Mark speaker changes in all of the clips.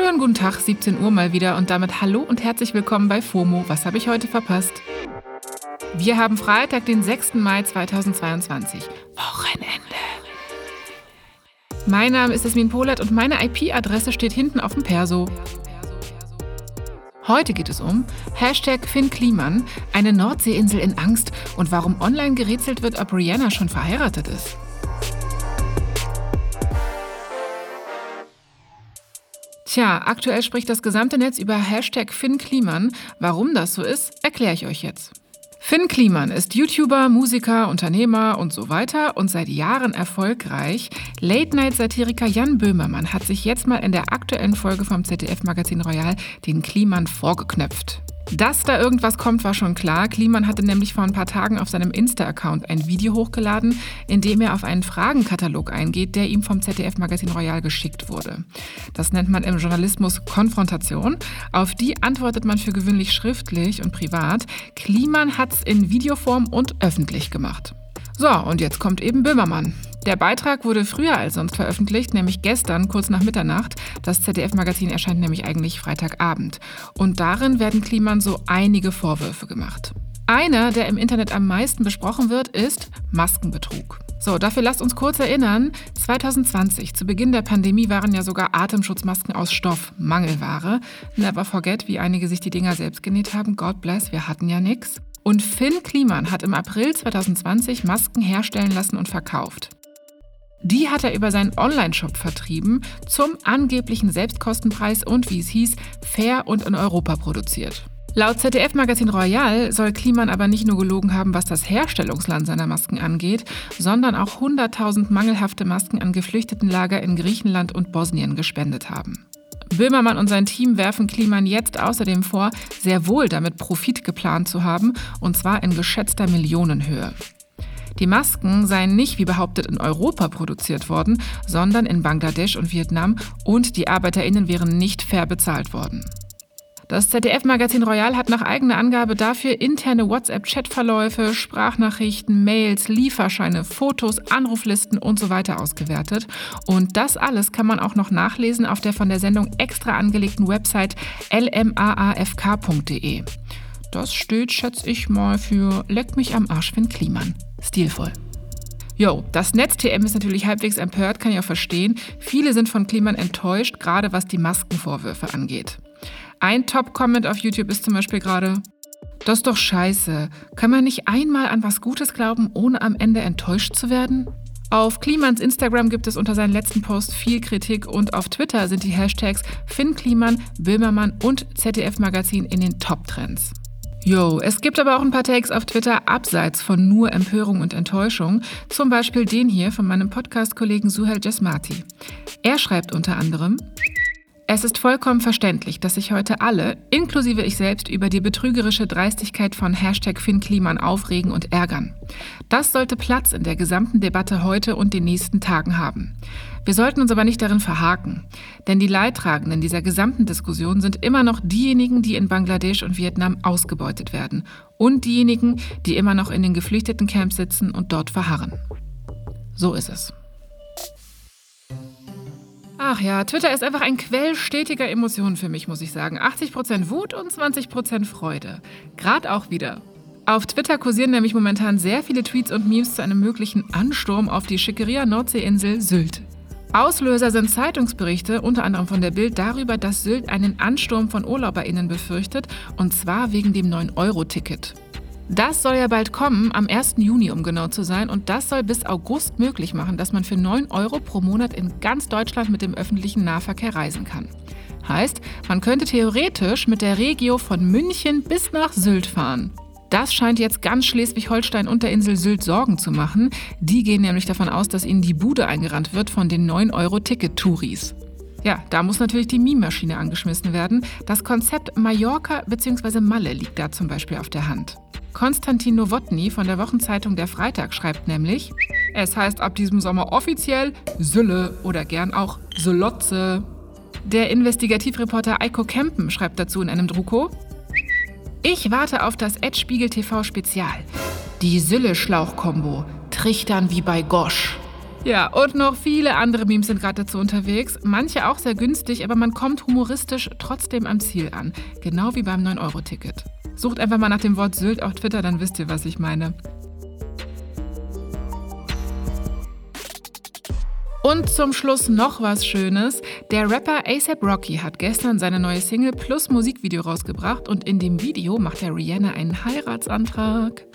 Speaker 1: Schönen guten Tag, 17 Uhr mal wieder und damit hallo und herzlich willkommen bei FOMO. Was habe ich heute verpasst? Wir haben Freitag, den 6. Mai 2022. Wochenende. Mein Name ist Esmin Polat und meine IP-Adresse steht hinten auf dem Perso. Heute geht es um Hashtag Finn Kliman, eine Nordseeinsel in Angst und warum online gerätselt wird, ob Rihanna schon verheiratet ist. Tja, aktuell spricht das gesamte Netz über Hashtag Finn Kliman. Warum das so ist, erkläre ich euch jetzt. Finn Kliman ist YouTuber, Musiker, Unternehmer und so weiter und seit Jahren erfolgreich. Late-Night-Satiriker Jan Böhmermann hat sich jetzt mal in der aktuellen Folge vom ZDF-Magazin Royal den Kliman vorgeknöpft. Dass da irgendwas kommt, war schon klar. Kliman hatte nämlich vor ein paar Tagen auf seinem Insta-Account ein Video hochgeladen, in dem er auf einen Fragenkatalog eingeht, der ihm vom ZDF-Magazin Royal geschickt wurde. Das nennt man im Journalismus Konfrontation. Auf die antwortet man für gewöhnlich schriftlich und privat. Kliman hat es in Videoform und öffentlich gemacht. So, und jetzt kommt eben Böhmermann. Der Beitrag wurde früher als sonst veröffentlicht, nämlich gestern, kurz nach Mitternacht. Das ZDF-Magazin erscheint nämlich eigentlich Freitagabend. Und darin werden Kliman so einige Vorwürfe gemacht. Einer, der im Internet am meisten besprochen wird, ist Maskenbetrug. So, dafür lasst uns kurz erinnern, 2020, zu Beginn der Pandemie, waren ja sogar Atemschutzmasken aus Stoff Mangelware. Never forget, wie einige sich die Dinger selbst genäht haben. God bless, wir hatten ja nichts. Und Finn Kliman hat im April 2020 Masken herstellen lassen und verkauft. Die hat er über seinen Online-Shop vertrieben, zum angeblichen Selbstkostenpreis und, wie es hieß, fair und in Europa produziert. Laut ZDF-Magazin Royal soll Kliman aber nicht nur gelogen haben, was das Herstellungsland seiner Masken angeht, sondern auch 100.000 mangelhafte Masken an Geflüchtetenlager in Griechenland und Bosnien gespendet haben. Böhmermann und sein Team werfen Kliman jetzt außerdem vor, sehr wohl damit Profit geplant zu haben, und zwar in geschätzter Millionenhöhe. Die Masken seien nicht, wie behauptet, in Europa produziert worden, sondern in Bangladesch und Vietnam und die Arbeiterinnen wären nicht fair bezahlt worden. Das ZDF-Magazin Royal hat nach eigener Angabe dafür interne WhatsApp-Chatverläufe, Sprachnachrichten, Mails, Lieferscheine, Fotos, Anruflisten und so weiter ausgewertet. Und das alles kann man auch noch nachlesen auf der von der Sendung extra angelegten Website lmaafk.de. Das steht, schätze ich mal, für Leck mich am Arsch, wenn Kliman. Stilvoll. Jo, das Netz-TM ist natürlich halbwegs empört, kann ich auch verstehen. Viele sind von Kliman enttäuscht, gerade was die Maskenvorwürfe angeht. Ein Top-Comment auf YouTube ist zum Beispiel gerade, das ist doch scheiße. Kann man nicht einmal an was Gutes glauben, ohne am Ende enttäuscht zu werden? Auf Klimans Instagram gibt es unter seinen letzten Post viel Kritik und auf Twitter sind die Hashtags Finn Kliman, Böhmermann und ZDF Magazin in den Top-Trends. Yo, es gibt aber auch ein paar Takes auf Twitter abseits von nur Empörung und Enttäuschung. Zum Beispiel den hier von meinem Podcast-Kollegen Suhel Jasmati. Er schreibt unter anderem, es ist vollkommen verständlich, dass sich heute alle, inklusive ich selbst, über die betrügerische Dreistigkeit von Hashtag FinnKliman aufregen und ärgern. Das sollte Platz in der gesamten Debatte heute und den nächsten Tagen haben. Wir sollten uns aber nicht darin verhaken, denn die Leidtragenden dieser gesamten Diskussion sind immer noch diejenigen, die in Bangladesch und Vietnam ausgebeutet werden und diejenigen, die immer noch in den geflüchteten Camps sitzen und dort verharren. So ist es. Ach ja, Twitter ist einfach ein Quell stetiger Emotionen für mich, muss ich sagen. 80% Wut und 20% Freude. Gerade auch wieder. Auf Twitter kursieren nämlich momentan sehr viele Tweets und Memes zu einem möglichen Ansturm auf die Schickeria Nordseeinsel Sylt. Auslöser sind Zeitungsberichte, unter anderem von der Bild, darüber, dass Sylt einen Ansturm von UrlauberInnen befürchtet, und zwar wegen dem 9-Euro-Ticket. Das soll ja bald kommen, am 1. Juni um genau zu sein. Und das soll bis August möglich machen, dass man für 9 Euro pro Monat in ganz Deutschland mit dem öffentlichen Nahverkehr reisen kann. Heißt, man könnte theoretisch mit der Regio von München bis nach Sylt fahren. Das scheint jetzt ganz Schleswig-Holstein und der Insel Sylt Sorgen zu machen. Die gehen nämlich davon aus, dass ihnen die Bude eingerannt wird von den 9-Euro-Ticket-Touris. Ja, da muss natürlich die Meme-Maschine angeschmissen werden. Das Konzept Mallorca bzw. Malle liegt da zum Beispiel auf der Hand. Konstantin Nowotny von der Wochenzeitung Der Freitag schreibt nämlich, es heißt ab diesem Sommer offiziell Sülle oder gern auch Sylotze. Der Investigativreporter Eiko Kempen schreibt dazu in einem Drucko, ich warte auf das Ed Spiegel TV Spezial. Die Sülle-Schlauch-Kombo. Trichtern wie bei Gosch. Ja, und noch viele andere Memes sind gerade dazu unterwegs. Manche auch sehr günstig, aber man kommt humoristisch trotzdem am Ziel an. Genau wie beim 9-Euro-Ticket. Sucht einfach mal nach dem Wort Sylt auf Twitter, dann wisst ihr, was ich meine. Und zum Schluss noch was Schönes. Der Rapper ASAP Rocky hat gestern seine neue Single plus Musikvideo rausgebracht und in dem Video macht er Rihanna einen Heiratsantrag.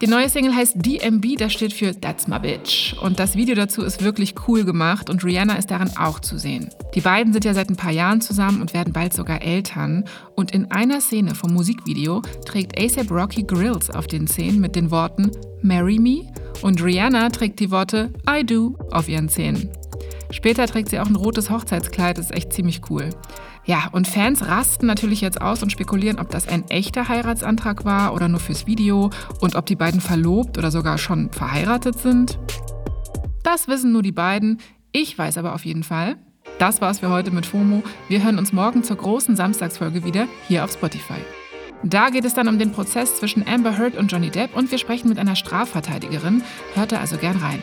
Speaker 1: Die neue Single heißt DMB, das steht für That's My Bitch. Und das Video dazu ist wirklich cool gemacht und Rihanna ist darin auch zu sehen. Die beiden sind ja seit ein paar Jahren zusammen und werden bald sogar Eltern. Und in einer Szene vom Musikvideo trägt ASAP Rocky Grills auf den Zähnen mit den Worten Marry Me und Rihanna trägt die Worte I Do auf ihren Zähnen. Später trägt sie auch ein rotes Hochzeitskleid, das ist echt ziemlich cool. Ja, und Fans rasten natürlich jetzt aus und spekulieren, ob das ein echter Heiratsantrag war oder nur fürs Video und ob die beiden verlobt oder sogar schon verheiratet sind. Das wissen nur die beiden. Ich weiß aber auf jeden Fall. Das war's für heute mit FOMO. Wir hören uns morgen zur großen Samstagsfolge wieder hier auf Spotify. Da geht es dann um den Prozess zwischen Amber Heard und Johnny Depp und wir sprechen mit einer Strafverteidigerin. Hört da also gern rein.